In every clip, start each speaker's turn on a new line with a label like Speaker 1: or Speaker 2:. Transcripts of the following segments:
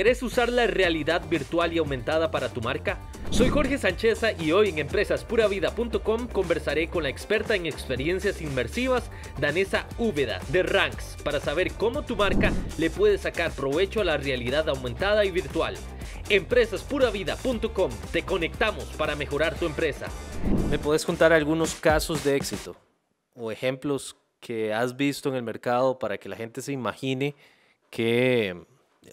Speaker 1: ¿Querés usar la realidad virtual y aumentada para tu marca? Soy Jorge Sancheza y hoy en empresaspuravida.com conversaré con la experta en experiencias inmersivas, Danesa Úbeda, de Ranks, para saber cómo tu marca le puede sacar provecho a la realidad aumentada y virtual. Empresaspuravida.com, te conectamos para mejorar tu empresa. ¿Me puedes contar algunos casos de éxito o ejemplos que has visto en el mercado para que la gente se imagine que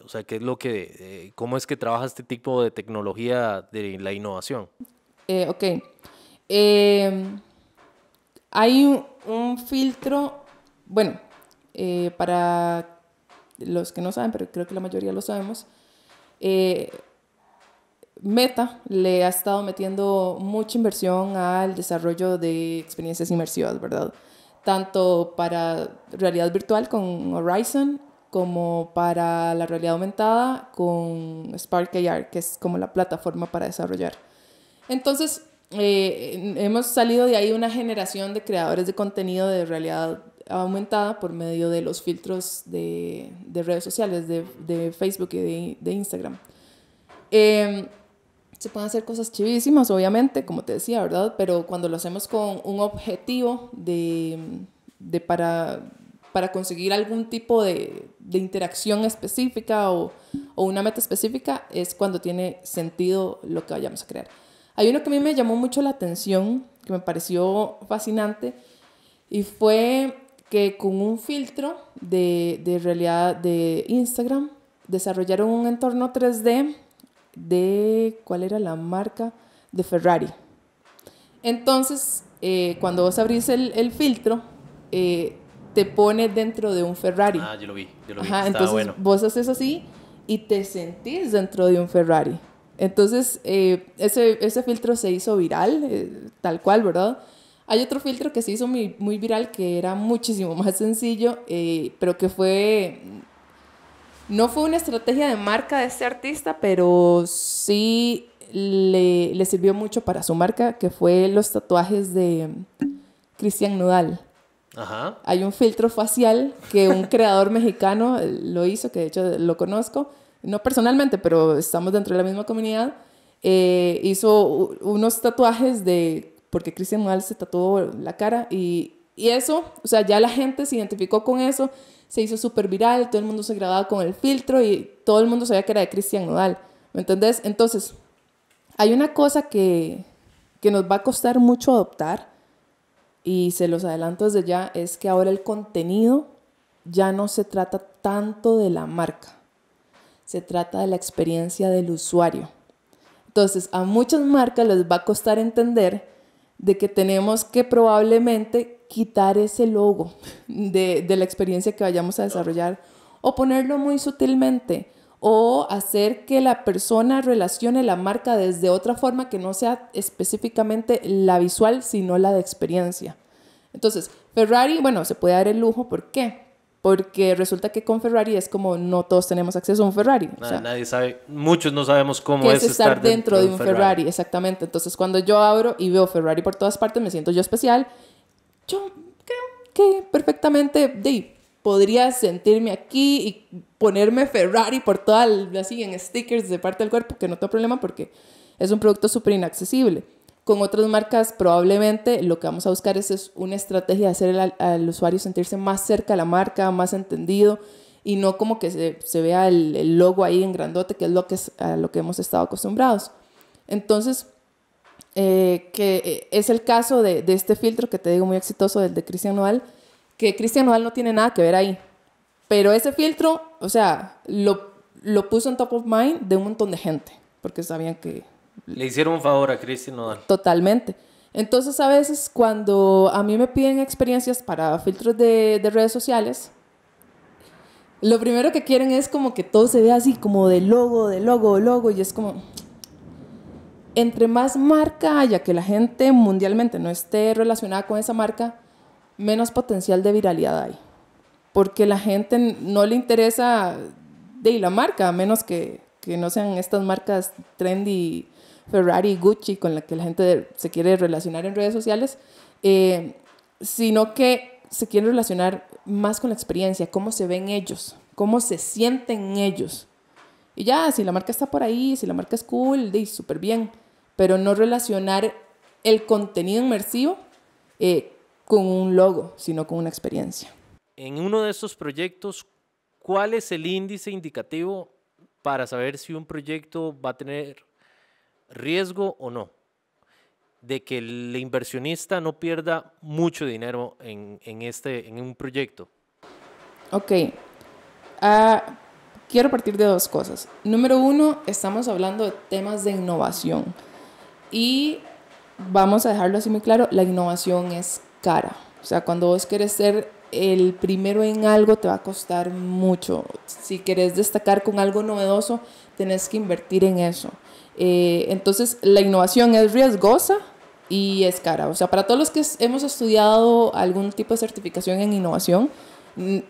Speaker 1: o sea, ¿qué es lo que, eh, cómo es que trabaja este tipo de tecnología de la innovación?
Speaker 2: Eh, ok. Em, hay un, filtro, bueno, eh, para los que no saben, pero creo que la mayoría lo sabemos, Meta le ha estado metiendo mucha inversión al desarrollo de experiencias inmersivas, ¿verdad? Tanto para realidad virtual con Horizon como para la realidad aumentada con Spark AR, que es como la plataforma para desarrollar. Entonces, eh, hemos salido de ahí una generación de creadores de contenido de realidad aumentada por medio de los filtros de, de redes sociales, de, de, Facebook y de, de Instagram. Em, se pueden hacer cosas chivísimas, obviamente, como te decía, ¿verdad? Pero cuando lo hacemos con un objetivo de, de para para conseguir algún tipo de, interacción específica o, una meta específica es cuando tiene sentido lo que vayamos a crear. Hay uno que a mí me llamó mucho la atención, que me pareció fascinante, y fue que con un filtro de, realidad de Instagram desarrollaron un entorno 3D de, ¿cuál era la marca? De Ferrari. Entonces, eh, cuando vos abrís el, el filtro, eh, te pone dentro de un Ferrari.
Speaker 1: Ah, yo lo vi, yo lo vi.
Speaker 2: Ajá, entonces bueno. vos haces así y te sentís dentro de un Ferrari. Entonces, eh, ese, ese, filtro se hizo viral, eh, tal cual, ¿verdad? Hay otro filtro que se hizo muy, muy viral que era muchísimo más sencillo, eh, pero que fue... No fue una estrategia de marca de este artista, pero sí le, le sirvió mucho para su marca, que fue los tatuajes de Cristian Nodal. Hay un filtro facial que un creador mexicano lo hizo, que de hecho lo conozco, no personalmente, pero estamos dentro de la misma comunidad. Eh, hizo unos tatuajes de, porque Cristian Nodal se tatuó la cara y, y, eso, o sea, ya la gente se identificó con eso, se hizo súper viral, todo el mundo se grababa con el filtro y todo el mundo sabía que era de Cristian Nodal, ¿me entendés? Entonces, hay una cosa que, que nos va a costar mucho adoptar y se los adelanto desde ya, es que ahora el contenido ya no se trata tanto de la marca, se trata de la experiencia del usuario. Entonces, a muchas marcas les va a costar entender de que tenemos que probablemente quitar ese logo de, de la experiencia que vayamos a desarrollar o ponerlo muy sutilmente o hacer que la persona relacione la marca desde otra forma que no sea específicamente la visual, sino la de experiencia. Entonces, Ferrari, bueno, se puede dar el lujo, ¿por qué? Porque resulta que con Ferrari es como no todos tenemos acceso a un Ferrari.
Speaker 1: nadie sabe, muchos no sabemos cómo es,
Speaker 2: estar, dentro, de un Ferrari. Exactamente. Entonces, cuando yo abro y veo Ferrari por todas partes, me siento yo especial. Yo creo que perfectamente de, podría sentirme aquí y ponerme Ferrari por toda, así en stickers de parte del cuerpo, que no tengo problema porque es un producto súper inaccesible. Con otras marcas probablemente lo que vamos a buscar es, una estrategia de hacer al, usuario sentirse más cerca a la marca, más entendido y no como que se, vea el, logo ahí en grandote, que es lo que, es, a lo que hemos estado acostumbrados. Entonces, eh, que eh, es el caso de, de, este filtro que te digo muy exitoso, del de Cristian Noal, que Cristian Nodal no tiene nada que ver ahí. Pero ese filtro, o sea, lo, lo puso en top of mind de un montón de gente, porque sabían que...
Speaker 1: Le hicieron un favor a Cristian Nodal.
Speaker 2: Totalmente. Entonces, a veces cuando a mí me piden experiencias para filtros de, de redes sociales, lo primero que quieren es como que todo se vea así, como de logo, de logo, de logo, y es como, entre más marca haya que la gente mundialmente no esté relacionada con esa marca, menos potencial de viralidad hay. Porque la gente no le interesa de la marca, a menos que, que no sean estas marcas trendy, Ferrari, Gucci, con las que la gente se quiere relacionar en redes sociales, eh, sino que se quiere relacionar más con la experiencia, cómo se ven ellos, cómo se sienten ellos. Y ya, si la marca está por ahí, si la marca es cool, súper bien. Pero no relacionar el contenido inmersivo eh, con un logo, sino con una experiencia.
Speaker 1: En uno de estos proyectos, ¿cuál es el índice indicativo para saber si un proyecto va a tener riesgo o no? De que el inversionista no pierda mucho dinero en, este, en un proyecto.
Speaker 2: Ok. Ah, quiero partir de dos cosas. Número uno, estamos hablando de temas de innovación. Y vamos a dejarlo así muy claro, la innovación es cara. O sea, cuando vos querés ser el primero en algo, te va a costar mucho. Si querés destacar con algo novedoso, tenés que invertir en eso. Eh, entonces, la innovación es riesgosa y es cara. O sea, para todos los que hemos estudiado algún tipo de certificación en innovación,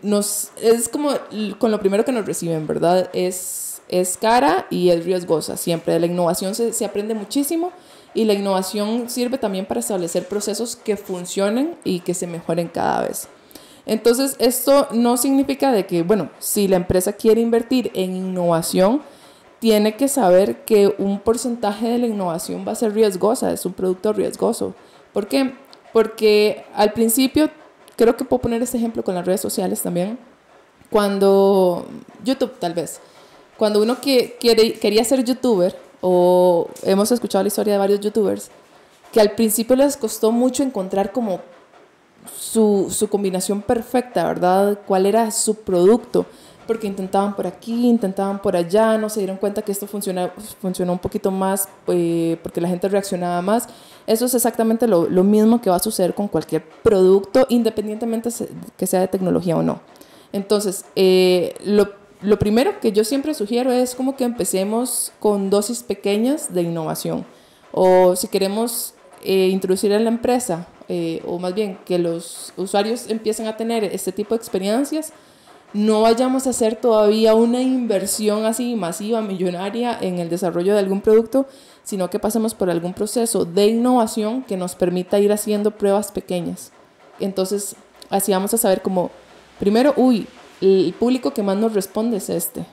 Speaker 2: nos, es como con lo primero que nos reciben, ¿verdad? Es, es cara y es riesgosa siempre. De la innovación se, se aprende muchísimo y la innovación sirve también para establecer procesos que funcionen y que se mejoren cada vez. Entonces, esto no significa de que, bueno, si la empresa quiere invertir en innovación, tiene que saber que un porcentaje de la innovación va a ser riesgosa, es un producto riesgoso. ¿Por qué? Porque al principio creo que puedo poner este ejemplo con las redes sociales también. Cuando, YouTube tal vez, cuando uno que, quiere, quería ser youtuber, o hemos escuchado la historia de varios youtubers, que al principio les costó mucho encontrar como su, su combinación perfecta, ¿verdad? ¿Cuál era su producto? porque intentaban por aquí, intentaban por allá, no se dieron cuenta que esto funciona, funcionó un poquito más eh, porque la gente reaccionaba más. Eso es exactamente lo, lo, mismo que va a suceder con cualquier producto, independientemente que sea de tecnología o no. Entonces, eh, lo, lo primero que yo siempre sugiero es como que empecemos con dosis pequeñas de innovación. O si queremos eh, introducir en la empresa, o más bien que los usuarios empiecen a tener este tipo de experiencias, no vayamos a hacer todavía una inversión así masiva, millonaria en el desarrollo de algún producto, sino que pasemos por algún proceso de innovación que nos permita ir haciendo pruebas pequeñas. Entonces, así vamos a saber como, primero, uy, el público que más nos responde es este.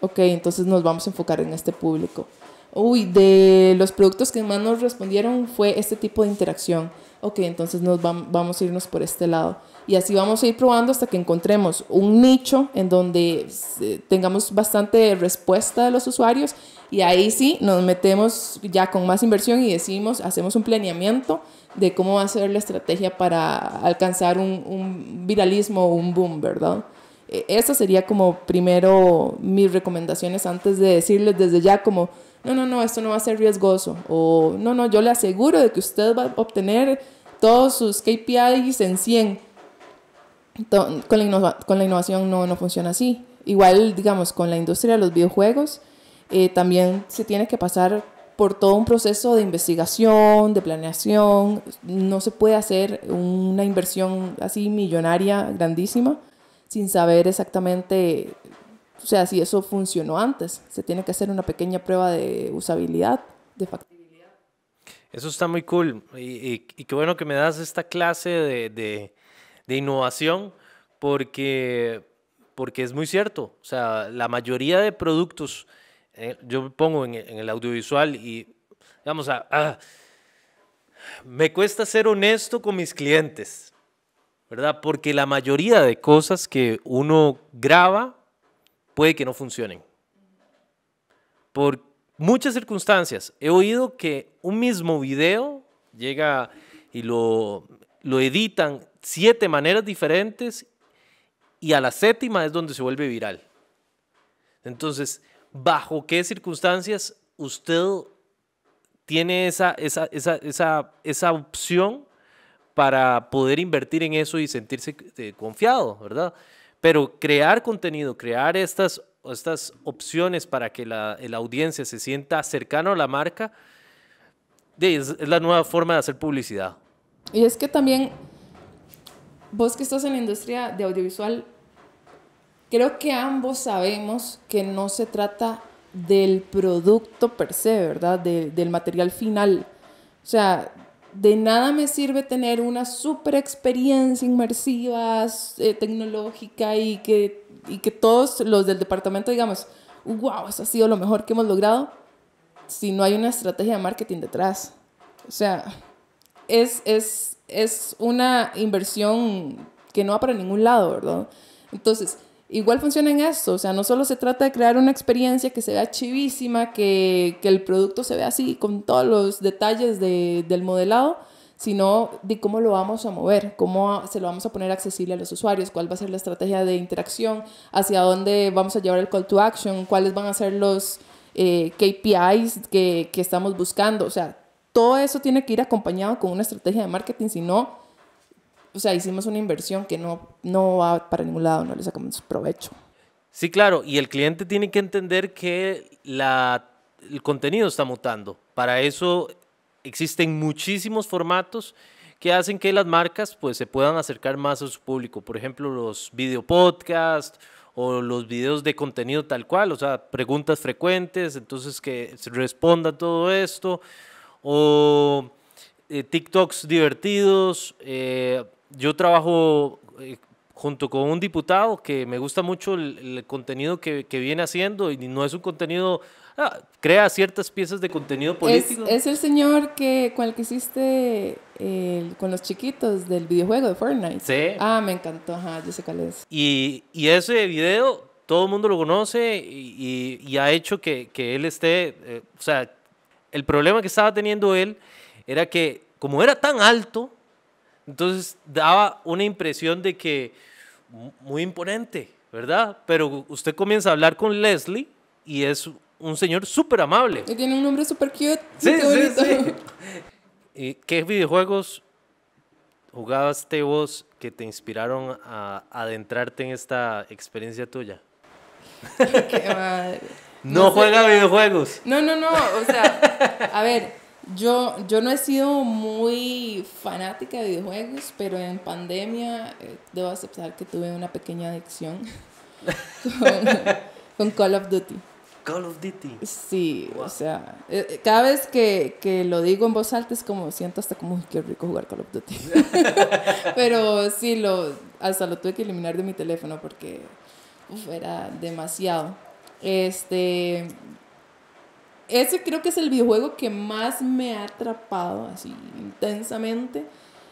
Speaker 2: Ok, entonces nos vamos a enfocar en este público. Uy, de los productos que más nos respondieron fue este tipo de interacción. Ok, entonces nos vamos a irnos por este lado y así vamos a ir probando hasta que encontremos un nicho en donde tengamos bastante respuesta de los usuarios y ahí sí nos metemos ya con más inversión y decimos, hacemos un planeamiento de cómo va a ser la estrategia para alcanzar un, un viralismo o un boom, ¿verdad? E, Esas sería como primero mis recomendaciones antes de decirles desde ya como, no, no, no, esto no va a ser riesgoso o no, no, yo le aseguro de que usted va a obtener todos sus KPIs en 100 con la, con la innovación no, no funciona así. Igual, digamos, con la industria de los videojuegos, eh, también se tiene que pasar por todo un proceso de investigación, de planeación. No se puede hacer una inversión así millonaria, grandísima, sin saber exactamente, o sea, si eso funcionó antes. Se tiene que hacer una pequeña prueba de usabilidad, de factibilidad.
Speaker 1: Eso está muy cool. Y, y, qué bueno que me das esta clase de de innovación porque, porque es muy cierto. O sea, la mayoría de productos, eh, yo pongo en, el audiovisual y, vamos a, me cuesta ser honesto con mis clientes, ¿verdad? Porque la mayoría de cosas que uno graba puede que no funcionen. Por muchas circunstancias. He oído que un mismo video llega y lo, lo editan siete maneras diferentes y a la séptima es donde se vuelve viral. Entonces, ¿bajo qué circunstancias usted tiene esa, esa, esa, esa, esa opción para poder invertir en eso y sentirse eh, confiado, ¿verdad? Pero crear contenido, crear estas, estas opciones para que la, la audiencia se sienta cercano a la marca, es la nueva forma de hacer publicidad.
Speaker 2: Y es que también vos que estás en la industria de audiovisual, creo que ambos sabemos que no se trata del producto per se, ¿verdad? del material final. O sea, de nada me sirve tener una super experiencia inmersiva, eh, tecnológica y que, y que todos los del departamento digamos, wow, eso ha sido lo mejor que hemos logrado, si no hay una estrategia de marketing detrás. O sea, es, es, es una inversión que no va para ningún lado, ¿verdad? Entonces, igual funciona en esto, o sea, no solo se trata de crear una experiencia que se vea chivísima, que, que el producto se vea así, con todos los detalles de, del modelado, sino de cómo lo vamos a mover, cómo se lo vamos a poner accesible a los usuarios, cuál va a ser la estrategia de interacción, hacia dónde vamos a llevar el call to action, cuáles van a ser los eh, KPIs que, que estamos buscando, o sea, todo eso tiene que ir acompañado con una estrategia de marketing, si no, o sea, hicimos una inversión que no, no va para ningún lado, no le sacamos provecho.
Speaker 1: Sí, claro, y el cliente tiene que entender que la, el contenido está mutando. Para eso existen muchísimos formatos que hacen que las marcas pues, se puedan acercar más a su público. Por ejemplo, los video podcasts o los videos de contenido tal cual, o sea, preguntas frecuentes, entonces que se responda todo esto, o eh, TikToks divertidos. Eh, yo trabajo eh, junto con un diputado que me gusta mucho el, contenido que, que, viene haciendo y no es un contenido, ah, crea ciertas piezas de contenido político.
Speaker 2: Es, es el señor que, con el que hiciste con los chiquitos del videojuego de Fortnite.
Speaker 1: Sí.
Speaker 2: Ah, me encantó, ajá, yo sé cuál es.
Speaker 1: Y, y ese video todo el mundo lo conoce y, y, y ha hecho que, que él esté, eh, o sea, el problema que estaba teniendo él era que como era tan alto, entonces daba una impresión de que muy imponente, ¿verdad? Pero usted comienza a hablar con Leslie y es un señor súper amable.
Speaker 2: Y tiene un nombre súper cute.
Speaker 1: Sí, sí, sí. ¿Y qué videojuegos jugaste vos que te inspiraron a adentrarte en esta experiencia tuya?
Speaker 2: Qué madre.
Speaker 1: No, no juega sé. videojuegos.
Speaker 2: No, no, no. O sea, a ver, yo, yo no he sido muy fanática de videojuegos, pero en pandemia eh, debo aceptar que tuve una pequeña adicción con, con, Call of Duty.
Speaker 1: Call of Duty.
Speaker 2: Sí, wow. o sea, eh, cada vez que, que, lo digo en voz alta es como, siento hasta como, qué rico jugar Call of Duty. pero sí, lo, hasta lo tuve que eliminar de mi teléfono porque uf, era demasiado. Este, ese creo que es el videojuego que más me ha atrapado así intensamente.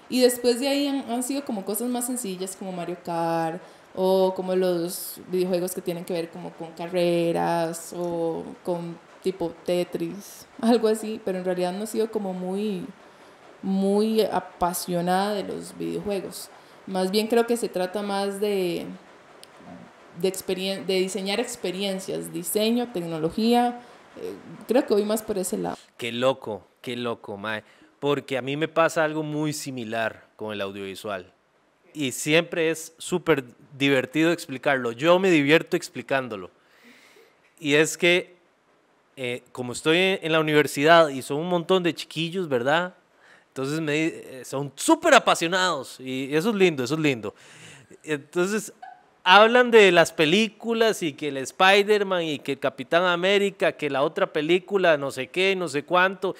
Speaker 2: Y después de ahí han, han, sido como cosas más sencillas como Mario Kart o como los videojuegos que tienen que ver como con carreras o con tipo Tetris, algo así, pero en realidad no he sido como muy muy apasionada de los videojuegos. Más bien creo que se trata más de de, de diseñar experiencias, diseño, tecnología, creo que voy más por ese lado.
Speaker 1: Qué loco, qué loco, Mae. Porque a mí me pasa algo muy similar con el audiovisual. Y siempre es súper divertido explicarlo. Yo me divierto explicándolo. Y es que, eh, como estoy en la universidad y son un montón de chiquillos, ¿verdad? Entonces me, eh, son súper apasionados. Y eso es lindo, eso es lindo. Entonces hablan de las películas y que el Spider-Man y que el Capitán América, que la otra película, no sé qué, no sé cuánto,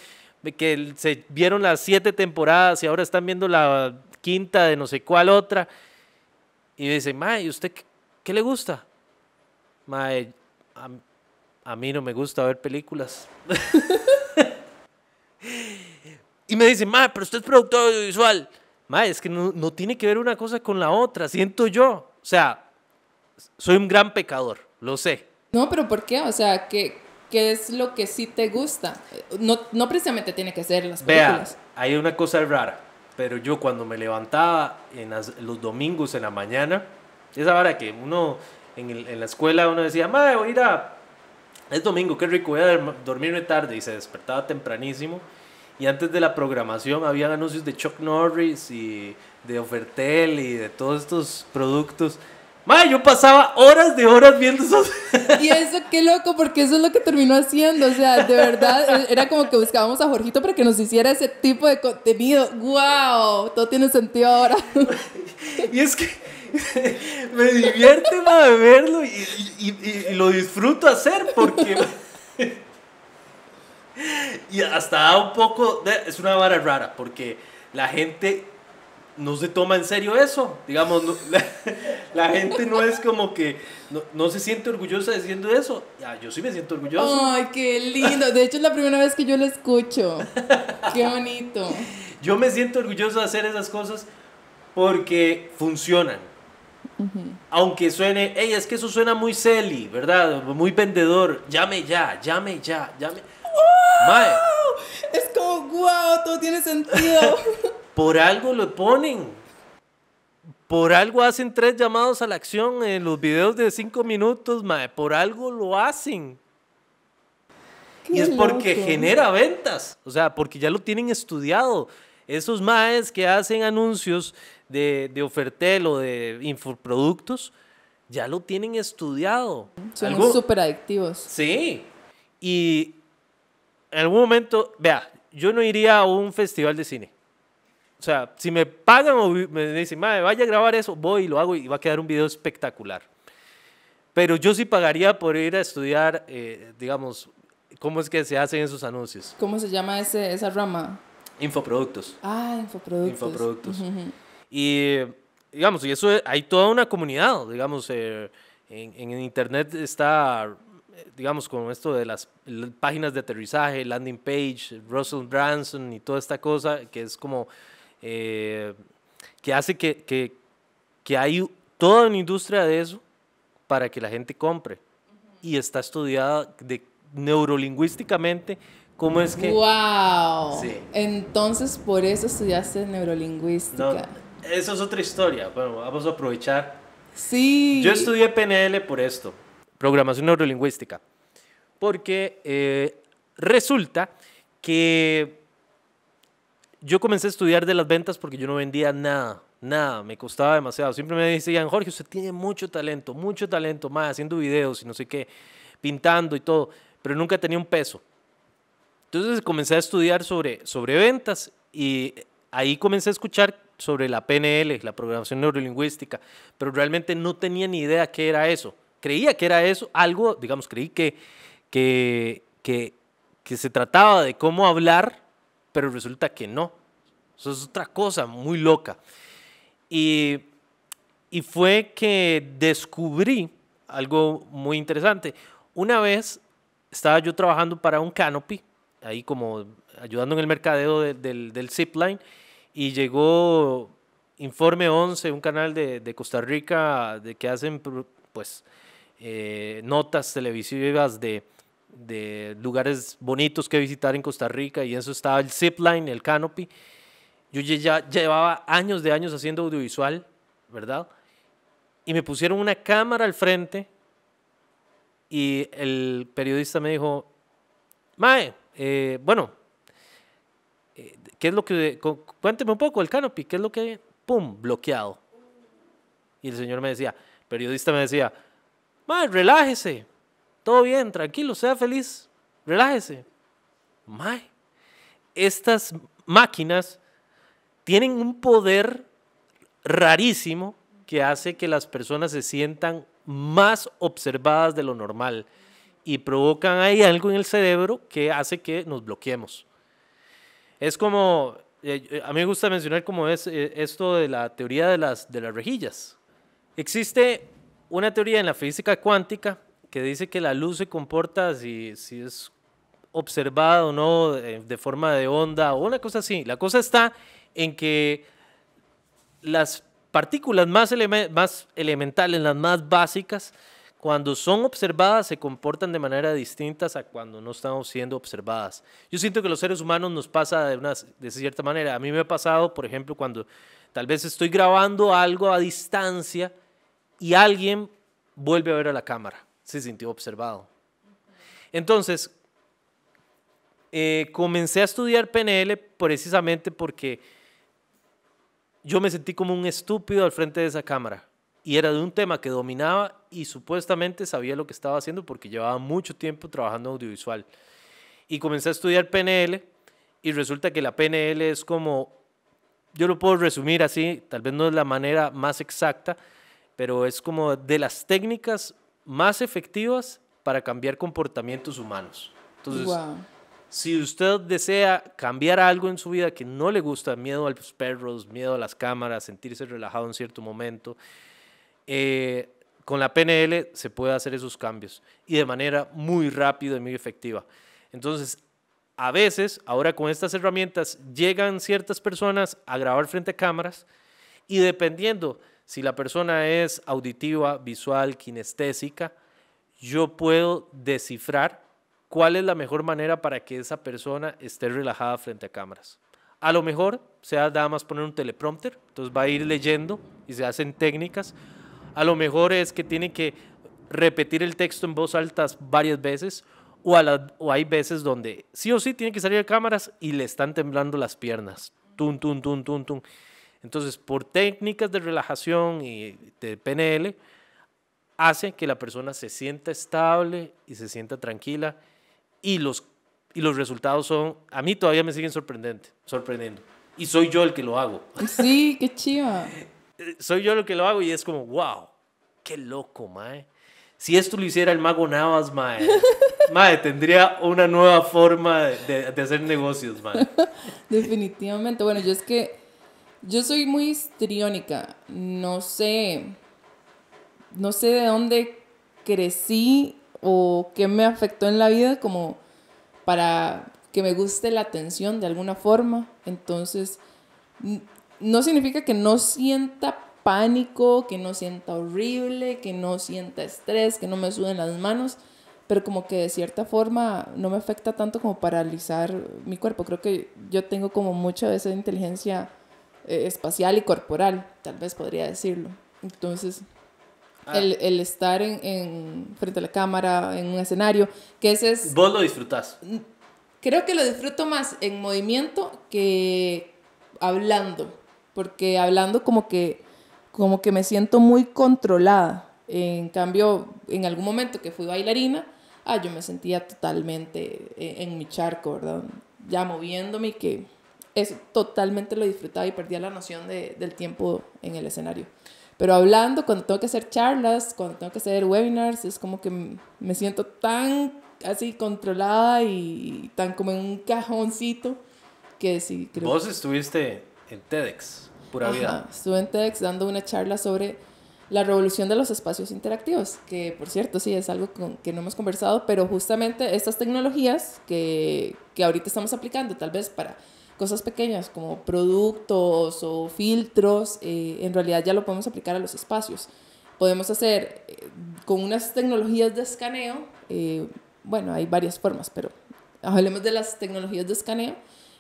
Speaker 1: que se vieron las siete temporadas y ahora están viendo la quinta de no sé cuál otra. Y me dicen, Mae, ¿y usted qué, le gusta? Mae, a, a mí no me gusta ver películas. y me dicen, Mae, pero usted es productor audiovisual. Mae, es que no, no tiene que ver una cosa con la otra, siento yo. O sea, soy un gran pecador, lo sé.
Speaker 2: No, pero ¿por qué? O sea, ¿qué, qué es lo que sí te gusta? No, no precisamente tiene que ser las películas.
Speaker 1: Vea, hay una cosa rara, pero yo cuando me levantaba en las, los domingos en la mañana, esa hora que uno en, el, en la escuela uno decía, madre, voy a ir a... Es domingo, qué rico, voy a dormirme tarde y se despertaba tempranísimo. Y antes de la programación había anuncios de Chuck Norris y de Ofertel y de todos estos productos Ma, yo pasaba horas de horas viendo esos.
Speaker 2: Y eso, qué loco, porque eso es lo que terminó haciendo. O sea, de verdad, era como que buscábamos a Jorgito para que nos hiciera ese tipo de contenido. ¡Wow! Todo tiene sentido ahora.
Speaker 1: Y es que me divierte, ma, verlo y, y, y, y, lo disfruto hacer porque. y hasta da un poco. De, es una vara rara, porque la gente no se toma en serio eso. Digamos, la, gente no es como que no, se siente orgullosa diciendo eso. Ya, yo sí me siento orgulloso.
Speaker 2: Ay, qué lindo. De hecho, es la primera vez que yo lo escucho. Qué bonito.
Speaker 1: Yo me siento orgulloso de hacer esas cosas porque funcionan. Aunque suene, hey, es que eso suena muy selly, ¿verdad? Muy vendedor. Llame ya, llame ya, llame.
Speaker 2: Es como, wow, todo tiene sentido.
Speaker 1: Por algo lo ponen. Por algo hacen tres llamados a la acción en los videos de cinco minutos, mae. Por algo lo hacen. y es porque genera ventas. O sea, porque ya lo tienen estudiado. Esos maes que hacen anuncios de, de Ofertel o de infoproductos, ya lo tienen estudiado.
Speaker 2: Son súper adictivos.
Speaker 1: Sí. Y en algún momento, vea, yo no iría a un festival de cine. O sea, si me pagan o me dicen, vaya a grabar eso, voy y lo hago y va a quedar un video espectacular. Pero yo sí pagaría por ir a estudiar, eh, digamos, cómo es que se hacen esos anuncios.
Speaker 2: ¿Cómo se llama ese, esa rama?
Speaker 1: Infoproductos.
Speaker 2: Ah, infoproductos.
Speaker 1: Infoproductos. Y, digamos, y eso hay toda una comunidad, digamos, eh, en, en, internet está digamos, con esto de las páginas de aterrizaje, landing page, Russell Branson y toda esta cosa, que es como, eh, que hace que, que, que, hay toda una industria de eso para que la gente compre. Y está estudiada de, neurolingüísticamente cómo es que...
Speaker 2: ¡Wow! Sí. Entonces, por eso estudiaste neurolingüística.
Speaker 1: eso es otra historia. Bueno, vamos a aprovechar.
Speaker 2: Sí.
Speaker 1: Yo estudié PNL por esto programación neurolingüística. Porque eh, resulta que yo comencé a estudiar de las ventas porque yo no vendía nada, nada, me costaba demasiado. Siempre me decían, Jorge, usted tiene mucho talento, mucho talento más, haciendo videos y no sé qué, pintando y todo, pero nunca tenía un peso. Entonces comencé a estudiar sobre, sobre ventas y ahí comencé a escuchar sobre la PNL, la programación neurolingüística, pero realmente no tenía ni idea qué era eso creía que era eso, algo, digamos, creí que, que, que, que se trataba de cómo hablar, pero resulta que no. Eso es otra cosa muy loca. Y, y fue que descubrí algo muy interesante. Una vez estaba yo trabajando para un canopy, ahí como ayudando en el mercadeo del, del zipline, y llegó Informe 11, un canal de, de Costa Rica de que hacen pues eh, notas televisivas de, de, lugares bonitos que visitar en Costa Rica y eso estaba el zipline, el canopy. Yo ya llevaba años de años haciendo audiovisual, ¿verdad? Y me pusieron una cámara al frente y el periodista me dijo, Mae, eh, bueno, eh, ¿qué es lo que, cuénteme un poco el canopy, qué es lo que, pum, bloqueado. Y el señor me decía, periodista me decía, Mae, relájese. Todo bien, tranquilo, sea feliz. Relájese. Mae, estas máquinas tienen un poder rarísimo que hace que las personas se sientan más observadas de lo normal y provocan ahí algo en el cerebro que hace que nos bloqueemos. Es como, eh, a mí me gusta mencionar como es eh, esto de la teoría de las, de las rejillas. Existe una teoría en la física cuántica que dice que la luz se comporta si, si es observada o no eh, de, forma de onda o una cosa así. La cosa está en que las partículas más, elementales, las más básicas, cuando son observadas se comportan de manera distinta a cuando no estamos siendo observadas. Yo siento que los seres humanos nos pasa de, una, de cierta manera. A mí me ha pasado, por ejemplo, cuando tal vez estoy grabando algo a distancia y alguien vuelve a ver a la cámara. Se sintió observado. Entonces, eh, comencé a estudiar PNL precisamente porque yo me sentí como un estúpido al frente de esa cámara. Y era de un tema que dominaba y supuestamente sabía lo que estaba haciendo porque llevaba mucho tiempo trabajando audiovisual. Y comencé a estudiar PNL y resulta que la PNL es como, yo lo puedo resumir así, tal vez no es la manera más exacta, pero es como de las técnicas más efectivas para cambiar comportamientos humanos. Entonces, Si usted desea cambiar algo en su vida que no le gusta, miedo a los perros, miedo a las cámaras, sentirse relajado en cierto momento, eh, con la PNL se puede hacer esos cambios y de manera muy rápida y muy efectiva. Entonces, a veces, ahora con estas herramientas, llegan ciertas personas a grabar frente a cámaras y dependiendo si la persona es auditiva, visual, kinestésica, yo puedo descifrar cuál es la mejor manera para que esa persona esté relajada frente a cámaras. A lo mejor sea nada más poner un teleprompter, entonces va a ir leyendo y se hacen técnicas. A lo mejor es que tiene que repetir el texto en voz alta varias veces o, o hay veces donde sí o sí tiene que salir a cámaras y le están temblando las piernas. Tum, tum, tum, tum, tum. Entonces, por técnicas de relajación y de PNL, hace que la persona se sienta estable y se sienta tranquila y los, y los resultados son, a mí todavía me siguen sorprendente, sorprendiendo. Y soy yo el que lo hago.
Speaker 2: Sí, qué chiva.
Speaker 1: soy yo el que lo hago y es como, wow, qué loco, mae. Si esto lo hiciera el mago Navas, mae, mae tendría una nueva forma de, de hacer negocios, mae.
Speaker 2: Definitivamente. Bueno, yo es que yo soy muy histriónica. No sé, no sé de dónde crecí o qué me afectó en la vida como para que me guste la atención de alguna forma. Entonces, no significa que no sienta pánico, que no sienta horrible, que no sienta estrés, que no me suden las manos, pero como que de cierta forma no me afecta tanto como paralizar mi cuerpo. Creo que yo tengo como mucha de esa inteligencia eh, espacial y corporal, tal vez podría decirlo. Entonces, Ah. El, estar en, frente a la cámara, en un escenario, que ese es...
Speaker 1: Vos lo disfrutás.
Speaker 2: Creo que lo disfruto más en movimiento que hablando, porque hablando como que, como que me siento muy controlada. En cambio, en algún momento que fui bailarina, ah, yo me sentía totalmente en, en mi charco, ¿verdad? Ya moviéndome y que eso totalmente lo disfrutaba y perdía la noción de, del tiempo en el escenario. Pero hablando, cuando tengo que hacer charlas, cuando tengo que hacer webinars, es como que me siento tan así controlada y tan como en un cajoncito que sí
Speaker 1: creo. Vos estuviste en TEDx, pura Ajá, vida.
Speaker 2: Estuve en TEDx dando una charla sobre la revolución de los espacios interactivos, que por cierto sí es algo que no hemos conversado, pero justamente estas tecnologías que, que ahorita estamos aplicando tal vez para cosas pequeñas como productos o filtros, eh, en realidad ya lo podemos aplicar a los espacios. Podemos hacer eh, con unas tecnologías de escaneo, eh, bueno, hay varias formas, pero hablemos de las tecnologías de escaneo,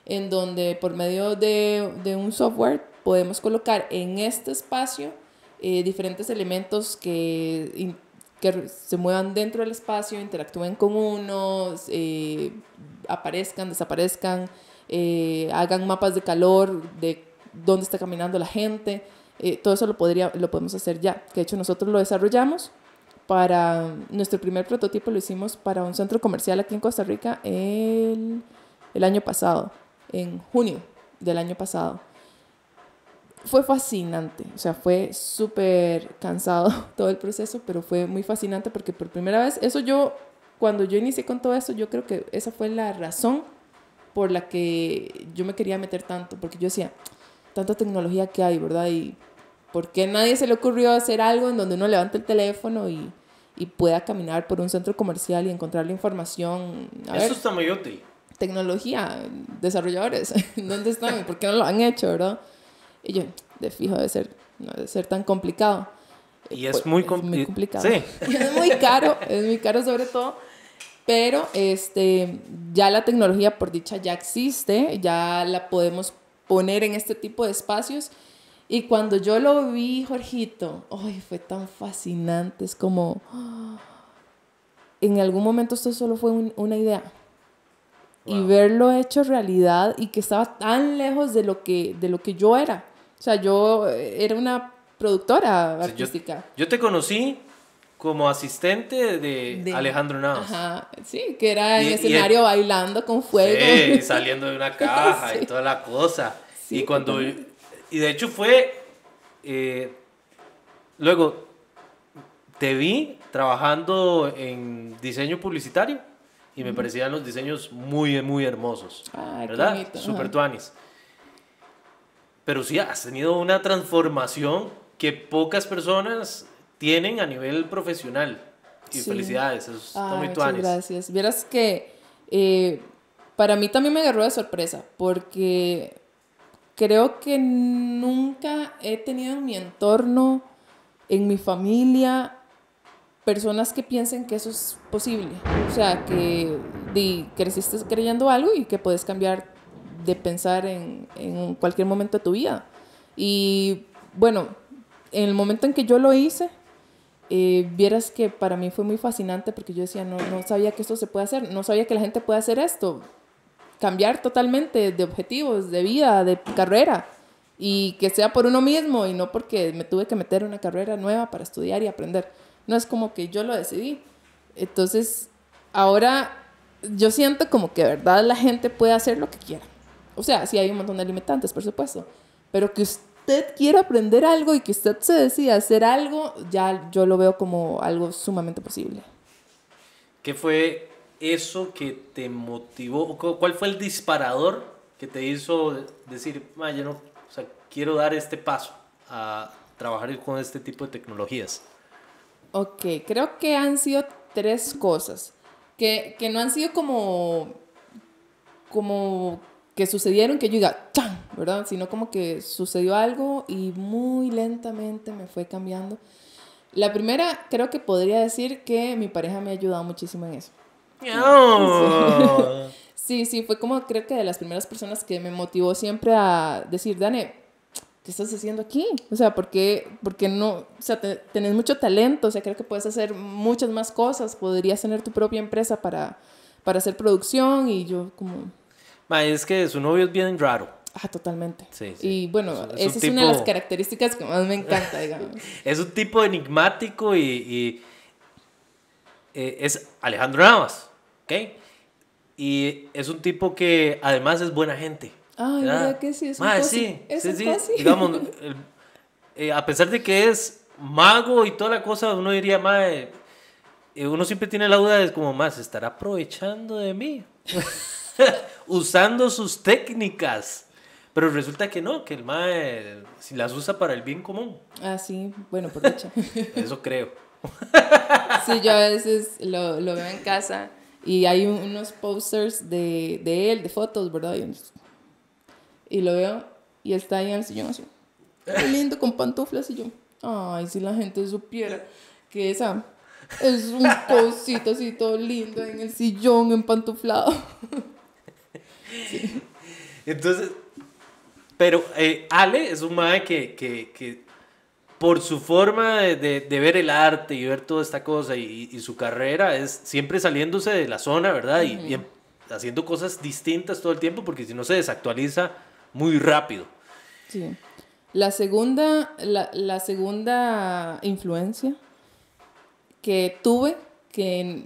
Speaker 2: en donde por medio de, de un software podemos colocar en este espacio diferentes elementos que, que se muevan dentro del espacio, interactúen con unos, aparezcan, desaparezcan, eh, hagan mapas de calor, de dónde está caminando la gente. Eh, todo eso lo, podría, lo podemos hacer ya. Que de hecho nosotros lo desarrollamos para nuestro primer prototipo, lo hicimos para un centro comercial aquí en Costa Rica el, el año pasado, en junio del año pasado. Fue fascinante, o sea, fue súper cansado todo el proceso, pero fue muy fascinante porque por primera vez, eso yo, cuando yo inicié con todo eso, yo creo que esa fue la razón por la que yo me quería meter tanto, porque yo decía, tanta tecnología que hay, ¿verdad? Y ¿por qué nadie se le ocurrió hacer algo en donde uno levanta el teléfono y, y pueda caminar por un centro comercial y encontrar la información?
Speaker 1: Eso está muy útil.
Speaker 2: Tecnología, desarrolladores, ¿dónde están? ¿Por qué no lo han hecho, verdad? Y yo, de fijo, debe ser, no debe ser tan complicado.
Speaker 1: Y es, pues, muy, es
Speaker 2: muy complicado. Sí. es muy caro, es muy caro sobre todo pero este, ya la tecnología, por dicha, ya existe, ya la podemos poner en este tipo de espacios. Y cuando yo lo vi, Jorgito, ¡ay! fue tan fascinante. Es como, en algún momento esto solo fue una idea. Y verlo hecho realidad y que estaba tan lejos de lo que, de lo que yo era. O sea, yo era una productora artística.
Speaker 1: yo, te conocí como asistente de, Alejandro Navas.
Speaker 2: Ajá, sí, que era en escenario bailando con fuego.
Speaker 1: Sí, saliendo de una caja y toda la cosa. y cuando... Y de hecho fue... Eh, luego, te vi trabajando en diseño publicitario y me parecían los diseños muy, muy hermosos.
Speaker 2: Ay,
Speaker 1: ¿Verdad?
Speaker 2: bonito,
Speaker 1: Super tuanis. Pero sí, has tenido una transformación que pocas personas tienen a nivel profesional. Y
Speaker 2: Sí.
Speaker 1: felicidades, eso está muy
Speaker 2: muchas gracias. Vieras que eh, para mí también me agarró de sorpresa, porque creo que nunca he tenido en mi entorno, en mi familia, personas que piensen que eso es posible. O sea, que creciste creyendo algo y que puedes cambiar de pensar en, en cualquier momento de tu vida. Y bueno, en el momento en que yo lo hice, eh, vieras que para mí fue muy fascinante porque yo decía, no, no sabía que esto se puede hacer, no sabía que la gente puede hacer esto, cambiar totalmente de objetivos, de vida, de carrera, y que sea por uno mismo y no porque me tuve que meter una carrera nueva para estudiar y aprender. No es como que yo lo decidí. Entonces, ahora yo siento como que de verdad la gente puede hacer lo que quiera. O sea, sí hay un montón de limitantes, por supuesto, pero que usted quiera aprender algo y que usted se decida hacer algo, ya yo lo veo como algo sumamente posible.
Speaker 1: ¿Qué fue eso que te motivó? ¿Cu- ¿Cuál fue el disparador que te hizo decir, "Ma, yo no, o sea, quiero dar este paso a trabajar con este tipo de tecnologías?
Speaker 2: Ok, creo que han sido tres cosas que, que no han sido como, como que sucedieron que yo diga, ¡chan! ¿verdad? Sino como que sucedió algo y muy lentamente me fue cambiando. La primera, creo que podría decir que mi pareja me ha ayudado muchísimo en eso.
Speaker 1: ¡Oh!
Speaker 2: Sí, sí, fue como creo que de las primeras personas que me motivó siempre a decir, Dane, ¿qué estás haciendo aquí? O sea, ¿por qué, por qué no? O sea, te- tenés mucho talento, o sea, creo que puedes hacer muchas más cosas, podrías tener tu propia empresa para, para hacer producción y yo como,
Speaker 1: Ma, es que su novio es bien raro.
Speaker 2: ah, totalmente.
Speaker 1: Sí, sí.
Speaker 2: Y bueno,
Speaker 1: Es un- es un
Speaker 2: esa es una de las características que más me encanta, digamos.
Speaker 1: Es un tipo enigmático y, y, eh, es Alejandro Navas, ¿ok? Y es un tipo que además es buena gente.
Speaker 2: Ay, ¿verdad que sí? Es un
Speaker 1: Ma,
Speaker 2: cosi.
Speaker 1: sí,
Speaker 2: Es
Speaker 1: sí,
Speaker 2: un.
Speaker 1: Digamos, el- eh, a pesar de que es mago y toda la cosa, uno diría, eh, eh, uno siempre tiene la duda de como, más, ¿se estará aprovechando de mí? Usando sus técnicas. Pero resulta que no, que el mae si las usa para el bien común.
Speaker 2: Ah, sí, bueno, por dicha.
Speaker 1: Eso creo.
Speaker 2: Sí, yo a veces lo, lo veo en casa y hay un- unos posters de, de él, de fotos, ¿verdad? Y, unos- y lo veo y está ahí en el sillón así. Qué lindo, con pantuflas y yo. Ay, si la gente supiera que esa es un cosito así todo lindo en el sillón, empantuflado.
Speaker 1: Entonces, pero eh, Ale es un mae que, que, que por su forma de, de- de ver el arte y ver toda esta cosa y, y su carrera es siempre saliéndose de la zona, ¿verdad? Y- y, haciendo cosas distintas todo el tiempo porque si no se desactualiza muy rápido.
Speaker 2: Sí. La segunda, la, la segunda influencia que tuve, que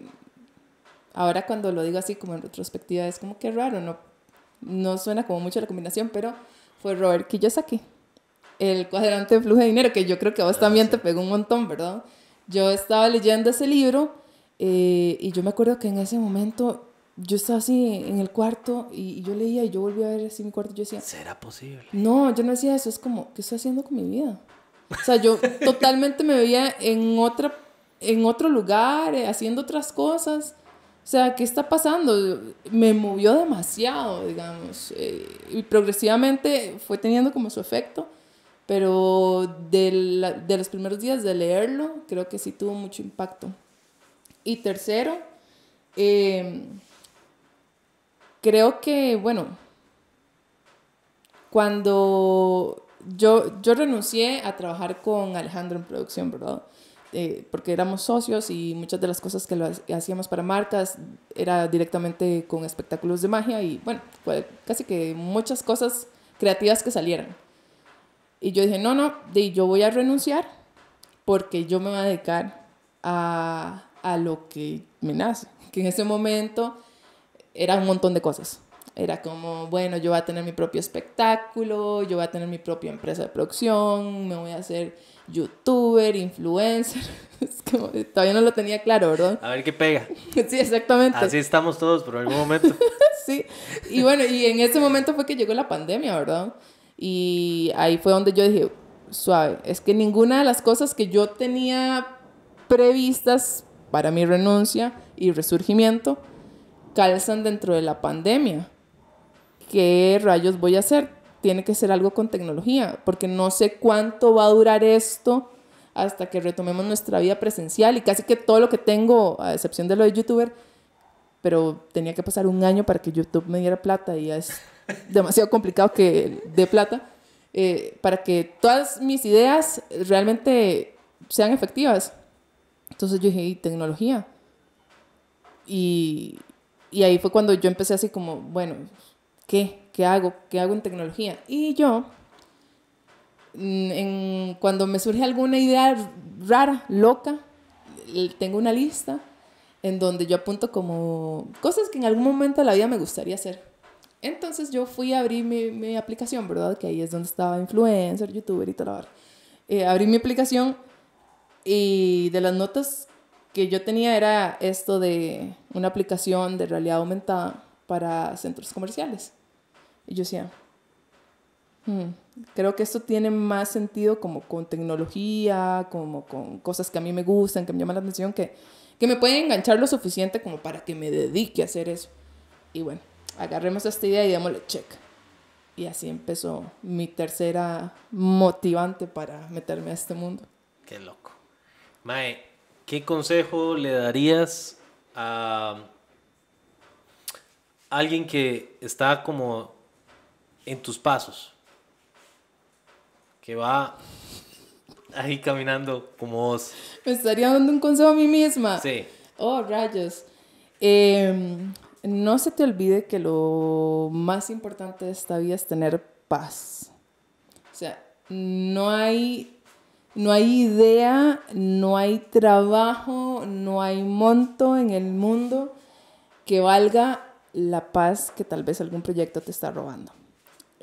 Speaker 2: ahora cuando lo digo así como en retrospectiva es como que raro, no, no suena como mucho la combinación, pero fue Robert Kiyosaki, el cuadrante de flujo de dinero, que yo creo que a vos también te pegó un montón, ¿verdad? Yo estaba leyendo ese libro eh, y yo me acuerdo que en ese momento yo estaba así en el cuarto y, y yo leía y yo volví a ver así mi cuarto y yo decía,
Speaker 1: ¿Será posible?
Speaker 2: no, yo no decía eso, es como, ¿qué estoy haciendo con mi vida? O sea, yo totalmente me veía en, otra, en otro lugar, eh, haciendo otras cosas. O sea, ¿qué está pasando? Me movió demasiado, digamos. eh, y progresivamente fue teniendo como su efecto. Pero de, la- de los primeros días de leerlo, creo que sí tuvo mucho impacto. Y tercero, eh, creo que, bueno, cuando yo, yo renuncié a trabajar con Alejandro en producción, ¿verdad? Eh, porque éramos socios y muchas de las cosas que lo ha- hacíamos para marcas era directamente con espectáculos de magia y bueno, fue casi que muchas cosas creativas que salieran. Y yo dije, no, no, de, yo voy a renunciar porque yo me voy a dedicar a, a lo que me nace, que en ese momento era un montón de cosas. Era como, bueno, yo voy a tener mi propio espectáculo, yo voy a tener mi propia empresa de producción, me voy a hacer youtuber, influencer. Es como, todavía no lo tenía claro, ¿verdad?
Speaker 1: A ver qué pega.
Speaker 2: Sí, exactamente.
Speaker 1: Así estamos todos por algún momento.
Speaker 2: sí. Y bueno, y en ese momento fue que llegó la pandemia, ¿verdad? Y ahí fue donde yo dije, suave, es que ninguna de las cosas que yo tenía previstas para mi renuncia y resurgimiento calzan dentro de la pandemia. ¿Qué rayos voy a hacer? Tiene que ser algo con tecnología, porque no sé cuánto va a durar esto hasta que retomemos nuestra vida presencial y casi que todo lo que tengo, a excepción de lo de youtuber, pero tenía que pasar un año para que YouTube me diera plata y es demasiado complicado que dé plata, eh, para que todas mis ideas realmente sean efectivas. Entonces yo dije, tecnología? Y, y ahí fue cuando yo empecé así como, bueno, ¿qué? ¿Qué hago? ¿Qué hago en tecnología? Y yo, mm, en, cuando me surge alguna idea rara, loca, tengo una lista en donde yo apunto como cosas que en algún momento de la vida me gustaría hacer. Entonces yo fui a abrir mi, mi aplicación, ¿verdad? Que ahí es donde estaba influencer, youtuber y tal. Eh, abrí mi aplicación y de las notas que yo tenía era esto de una aplicación de realidad aumentada para centros comerciales. Y yo decía, hmm, creo que esto tiene más sentido como con tecnología, como con cosas que a mí me gustan, que me llaman la atención, que, que me pueden enganchar lo suficiente como para que me dedique a hacer eso. Y bueno, agarremos esta idea y démosle check. Y así empezó mi tercera motivante para meterme a este mundo.
Speaker 1: Qué loco. Mae, ¿qué consejo le darías a alguien que está como en tus pasos? Que va ahí caminando como vos.
Speaker 2: Me estaría dando un consejo a mí misma.
Speaker 1: Sí.
Speaker 2: Oh, rayos. Em, no se te olvide que lo más importante de esta vida es tener paz. O sea, no hay no hay idea, no hay trabajo, no hay monto en el mundo que valga la paz que tal vez algún proyecto te está robando.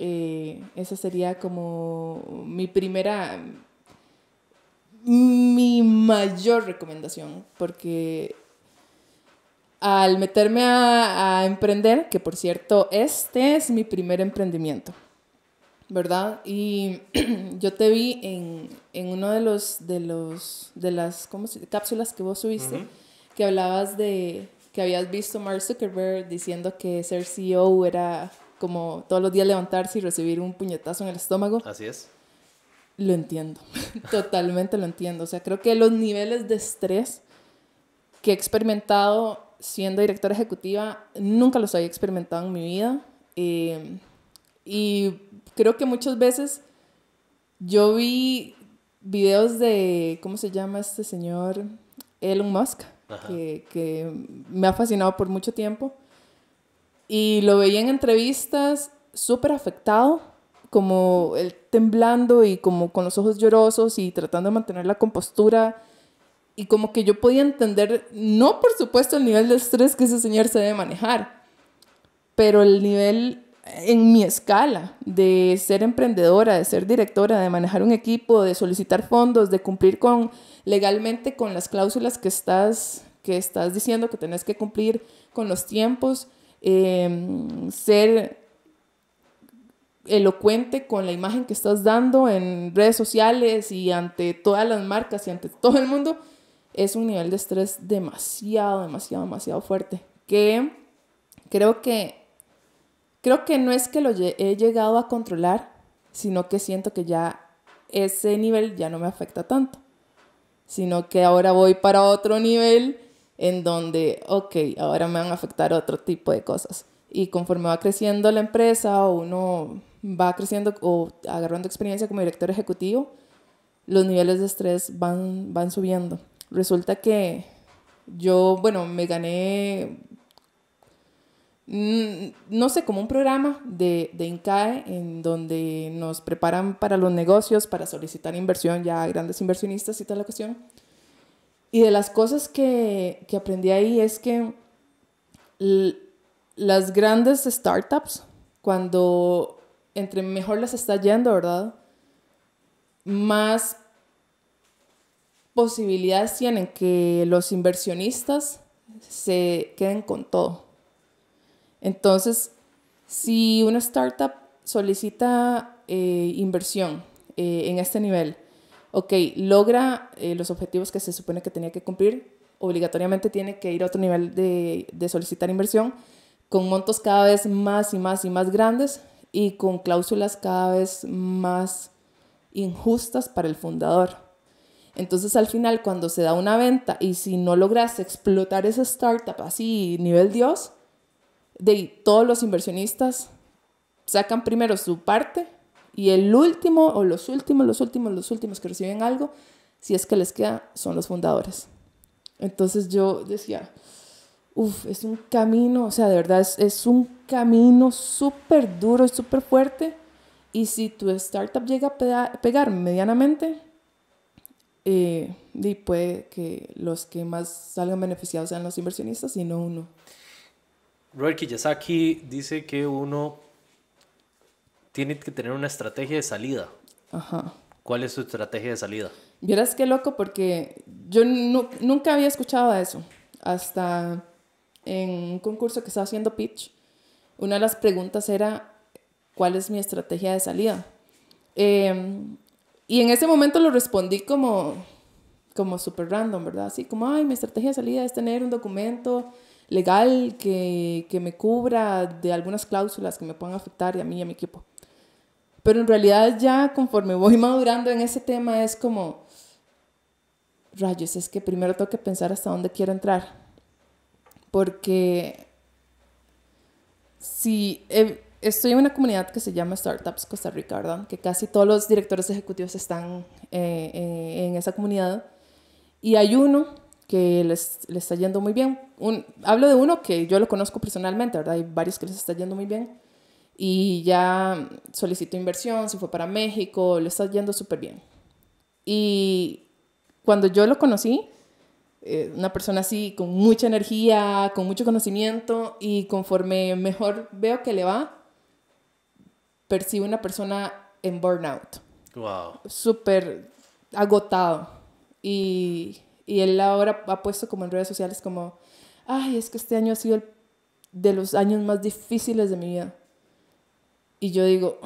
Speaker 2: Eh, esa sería como mi primera, mi mayor recomendación, porque al meterme a, a emprender, que por cierto, este es mi primer emprendimiento. ¿verdad? Y yo te vi en, en uno de los, de los, de las ¿cómo se, cápsulas que vos subiste, que hablabas de que habías visto Mark Zuckerberg diciendo que ser CEO era como todos los días levantarse y recibir un puñetazo en el estómago.
Speaker 1: Así es.
Speaker 2: Lo entiendo, totalmente lo entiendo. O sea, creo que los niveles de estrés que he experimentado siendo directora ejecutiva, nunca los había experimentado en mi vida. Eh, y creo que muchas veces yo vi videos de, ¿cómo se llama este señor? Elon Musk, que, que, me ha fascinado por mucho tiempo. Y lo veía en entrevistas súper afectado, como él temblando y como con los ojos llorosos y tratando de mantener la compostura. Y como que yo podía entender, no por supuesto el nivel de estrés que ese señor se debe manejar, pero el nivel en mi escala de ser emprendedora, de ser directora, de manejar un equipo, de solicitar fondos, de cumplir con legalmente con las cláusulas que estás, que estás diciendo que tenés que cumplir con los tiempos, em, ser elocuente con la imagen que estás dando en redes sociales y ante todas las marcas y ante todo el mundo, es un nivel de estrés demasiado, demasiado, demasiado fuerte. Que creo que Creo que no es que lo he llegado a controlar, sino que siento que ya ese nivel ya no me afecta tanto, sino que ahora voy para otro nivel en donde, ok, ahora me van a afectar otro tipo de cosas. Y conforme va creciendo la empresa o uno va creciendo o agarrando experiencia como director ejecutivo, los niveles de estrés van, van subiendo. Resulta que yo, bueno, me gané Mm, no sé, como un programa de, de INCAE en donde nos preparan para los negocios, para solicitar inversión ya a grandes inversionistas y toda la cuestión. Y de las cosas que, que aprendí ahí es que las grandes startups, cuando entre mejor les está yendo, ¿verdad? Más posibilidades tienen que los inversionistas se queden con todo. Entonces, si una startup solicita eh, inversión eh, en este nivel, ok, logra eh, los objetivos que se supone que tenía que cumplir, obligatoriamente tiene que ir a otro nivel de, de solicitar inversión con montos cada vez más y más y más grandes y con cláusulas cada vez más injustas para el fundador. Entonces al final cuando se da una venta y si no logras explotar esa startup así nivel Dios, de todos los inversionistas sacan primero su parte y el último o los últimos, los últimos, los últimos que reciben algo, si es que les queda, son los fundadores. Entonces yo decía, uff, es un camino, o sea, de verdad es, un camino súper duro y súper fuerte. Y si tu startup llega a pegar medianamente, eh, y puede que los que más salgan beneficiados sean los inversionistas y no uno.
Speaker 1: Robert Kiyosaki dice que uno tiene que tener una estrategia de salida. Ajá. ¿Cuál es su estrategia de salida?
Speaker 2: Vieras qué loco, porque yo nunca había escuchado eso. Hasta en un concurso que estaba haciendo pitch, una de las preguntas era, ¿cuál es mi estrategia de salida? Eh, y en ese momento lo respondí como, como súper random, ¿verdad? Así como, ay, mi estrategia de salida es tener un documento legal que, que me cubra de algunas cláusulas que me puedan afectar a mí y a mi equipo. Pero en realidad ya conforme voy madurando en ese tema es como, rayos, es que primero tengo que pensar hasta dónde quiero entrar. Porque si estoy en una comunidad que se llama Startups Costa Rica, ¿verdad? Que casi todos los directores ejecutivos están eh, eh, en esa comunidad. Y hay uno que les, les está yendo muy bien. Un, hablo de uno que yo lo conozco personalmente, ¿verdad? Hay varios que les está yendo muy bien. Y ya solicitó inversión, se fue para México, le está yendo súper bien. Y cuando yo lo conocí, eh, una persona así con mucha energía, con mucho conocimiento, y conforme mejor veo que le va, percibe una persona en burnout. Wow. Súper agotado. Y, y, él ahora ha puesto como en redes sociales como, ay, es que este año ha sido de los años más difíciles de mi vida. Y yo digo,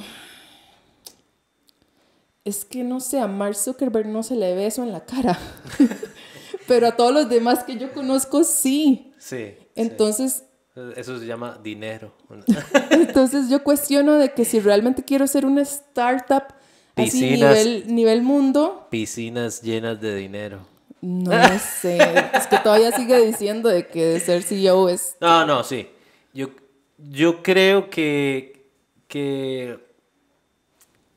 Speaker 2: es que no sé, a Mark Zuckerberg no se le ve eso en la cara. Pero a todos los demás que yo conozco sí. Sí. Entonces,
Speaker 1: eso se llama dinero.
Speaker 2: Entonces yo cuestiono de que si realmente quiero ser una startup así nivel, nivel mundo.
Speaker 1: Piscinas llenas de dinero.
Speaker 2: No sé. es que todavía sigue diciendo de que ser CEO es.
Speaker 1: No, no, sí. Yo, yo creo que, que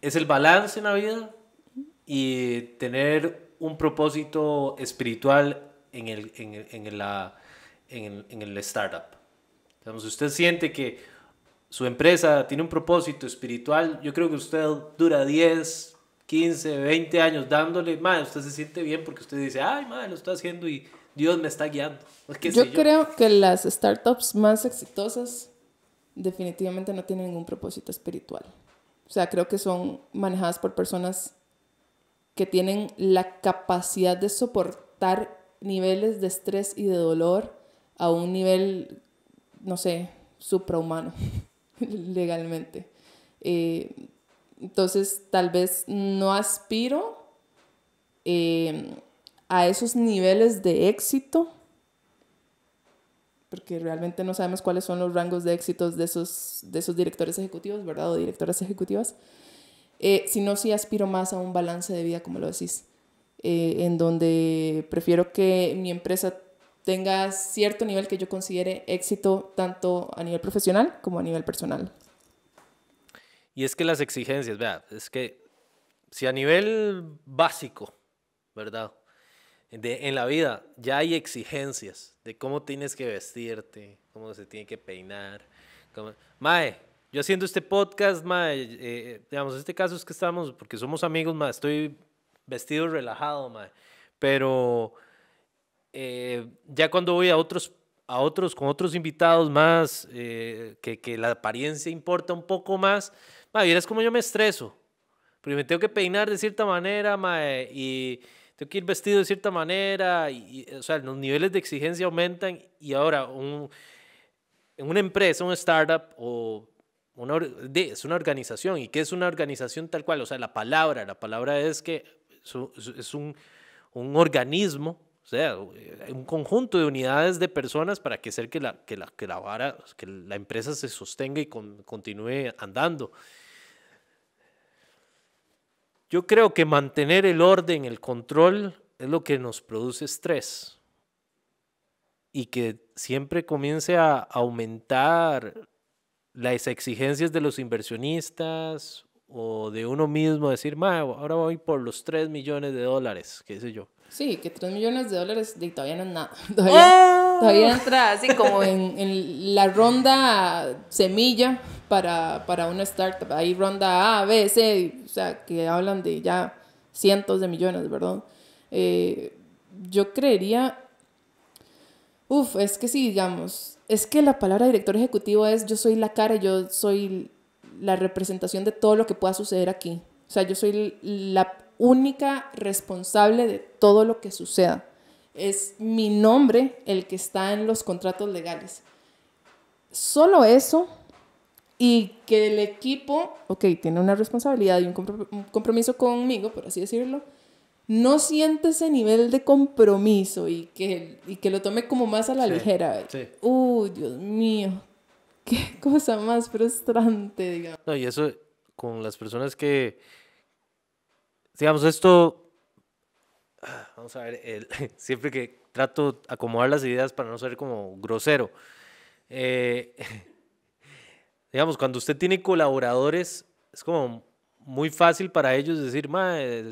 Speaker 1: es el balance en la vida y tener un propósito espiritual en el, en, en, la, en, en el startup si usted siente que su empresa tiene un propósito espiritual, yo creo que usted dura 10, 15, 20 años dándole, madre, usted se siente bien porque usted dice, ay, madre, lo estoy haciendo y Dios me está guiando.
Speaker 2: Yo, creo que las startups más exitosas definitivamente no tienen ningún propósito espiritual. O sea, creo que son manejadas por personas que tienen la capacidad de soportar niveles de estrés y de dolor a un nivel no sé, suprahumano legalmente. Eh, entonces, tal vez no aspiro eh, a esos niveles de éxito, porque realmente no sabemos cuáles son los rangos de éxitos de esos, de esos directores ejecutivos, ¿verdad? O directoras ejecutivas, eh, sino si aspiro más a un balance de vida, como lo decís, en donde prefiero que mi empresa tenga cierto nivel que yo considere éxito tanto a nivel profesional como a nivel personal.
Speaker 1: Y es que las exigencias, vea, es que si a nivel básico, ¿verdad? De, en la vida ya hay exigencias de cómo tienes que vestirte, cómo se tiene que peinar. Mae, yo haciendo este podcast, mae, eh, digamos, este caso es que estamos, porque somos amigos, mae, estoy vestido relajado, mae, pero eh, ya cuando voy a otros a otros, con otros invitados más, eh, que, que, la apariencia importa un poco más, ma, es como yo me estreso. Porque me tengo que peinar de cierta manera, ma, y tengo que ir vestido de cierta manera, y, o sea, los niveles de exigencia aumentan y ahora un, en una empresa, un startup o una, es una organización. ¿Y qué es una organización tal cual? O sea, la palabra, la palabra es que es un, un organismo o sea, un conjunto de unidades de personas para que hacer que la, que la, que la, vara, que la empresa se sostenga y continúe andando. Yo creo que mantener el orden, el control, es lo que nos produce estrés. Y que siempre comience a aumentar las exigencias de los inversionistas o de uno mismo, decir, ahora voy por los 3 millones de dólares, qué sé yo.
Speaker 2: Sí, que 3 millones de dólares todavía no es nada. Todavía, ¡Oh! Todavía entra así como en, en, la ronda semilla para, para una startup. Hay ronda A, B, C, o sea, que hablan de ya cientos de millones, ¿verdad? Eh, yo creería, uf, es que sí, digamos, es que la palabra director ejecutivo es yo soy la cara, yo soy la representación de todo lo que pueda suceder aquí. O sea, yo soy la única responsable de todo lo que suceda. Es mi nombre el que está en los contratos legales. Solo eso y que el equipo, ok, tiene una responsabilidad y un compromiso conmigo, por así decirlo, no siente ese nivel de compromiso y que, y que lo tome como más a la ligera. Uy, Dios mío, qué cosa más frustrante, digamos.
Speaker 1: No, y eso con las personas que, digamos, esto, vamos a ver, el, siempre que trato de acomodar las ideas para no ser como grosero, eh, digamos, cuando usted tiene colaboradores, es como muy fácil para ellos decir,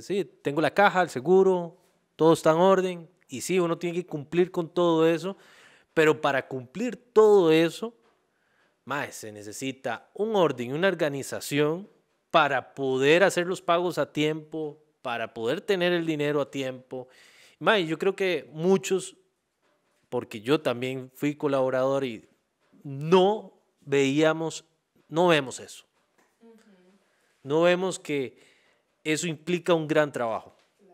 Speaker 1: sí, tengo la caja, el seguro, todo está en orden, y sí, uno tiene que cumplir con todo eso, pero para cumplir todo eso, más se necesita un orden, una organización para poder hacer los pagos a tiempo, para poder tener el dinero a tiempo. Mae, yo creo que muchos, porque yo también fui colaborador y no veíamos, no vemos eso. No vemos que eso implica un gran trabajo. O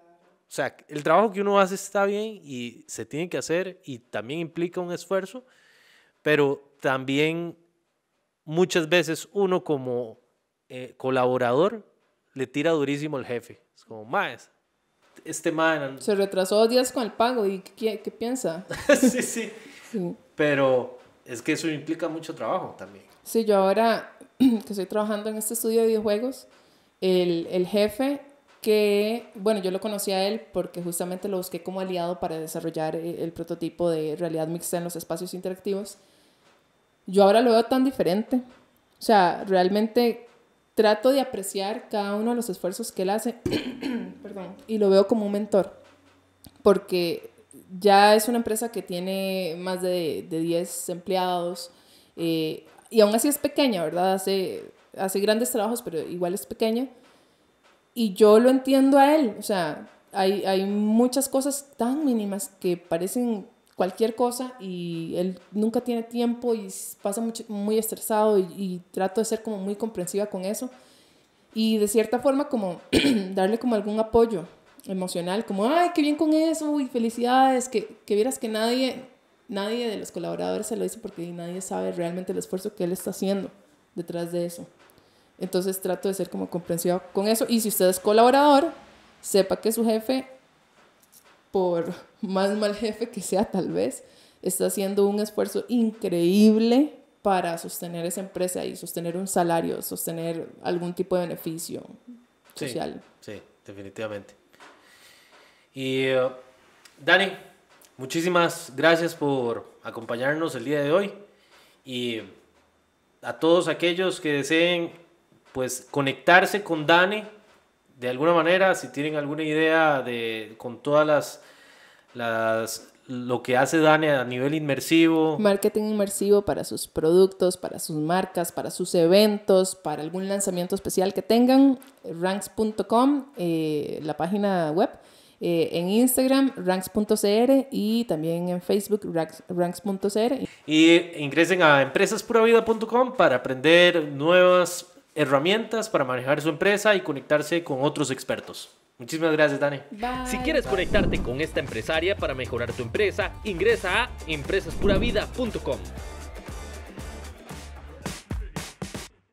Speaker 1: sea, el trabajo que uno hace está bien y se tiene que hacer y también implica un esfuerzo, pero también muchas veces uno como eh, colaborador le tira durísimo al jefe. Es como, más, este man...
Speaker 2: Se retrasó dos días con el pago y ¿qué, qué piensa?
Speaker 1: sí, sí, sí. Pero es que eso implica mucho trabajo también.
Speaker 2: Sí, yo ahora que estoy trabajando en este estudio de videojuegos, el, el jefe que, bueno, yo lo conocí a él porque justamente lo busqué como aliado para desarrollar eh, el prototipo de realidad mixta en los espacios interactivos. Yo ahora lo veo tan diferente. O sea, realmente trato de apreciar cada uno de los esfuerzos que él hace perdón, y lo veo como un mentor, porque ya es una empresa que tiene más de, de 10 empleados eh, y aún así es pequeña, ¿verdad? Hace, hace grandes trabajos, pero igual es pequeña. Y yo lo entiendo a él, o sea, hay, hay muchas cosas tan mínimas que parecen cualquier cosa y él nunca tiene tiempo y pasa mucho, muy estresado y, trato de ser como muy comprensiva con eso y de cierta forma como darle como algún apoyo emocional, como, ay, qué bien con eso, y felicidades, que, que vieras que nadie, nadie de los colaboradores se lo dice porque nadie sabe realmente el esfuerzo que él está haciendo detrás de eso. Entonces trato de ser como comprensiva con eso y si usted es colaborador, sepa que su jefe por más mal jefe que sea tal vez, está haciendo un esfuerzo increíble para sostener esa empresa y sostener un salario, sostener algún tipo de beneficio social.
Speaker 1: Sí, definitivamente. Y uh, Dani, muchísimas gracias por acompañarnos el día de hoy y a todos aquellos que deseen pues conectarse con Dani de alguna manera, si tienen alguna idea de con todas las, las lo que hace Dani a nivel inmersivo.
Speaker 2: Marketing inmersivo para sus productos, para sus marcas, para sus eventos, para algún lanzamiento especial que tengan, ranks.com, eh, la página web. eh, en Instagram, ranks.cr y también en Facebook, ranks.cr.
Speaker 1: Y ingresen a empresaspuravida.com para aprender nuevas herramientas para manejar su empresa y conectarse con otros expertos. Muchísimas gracias, Dani.
Speaker 3: Si quieres conectarte con esta empresaria para mejorar tu empresa, ingresa a empresaspuravida.com.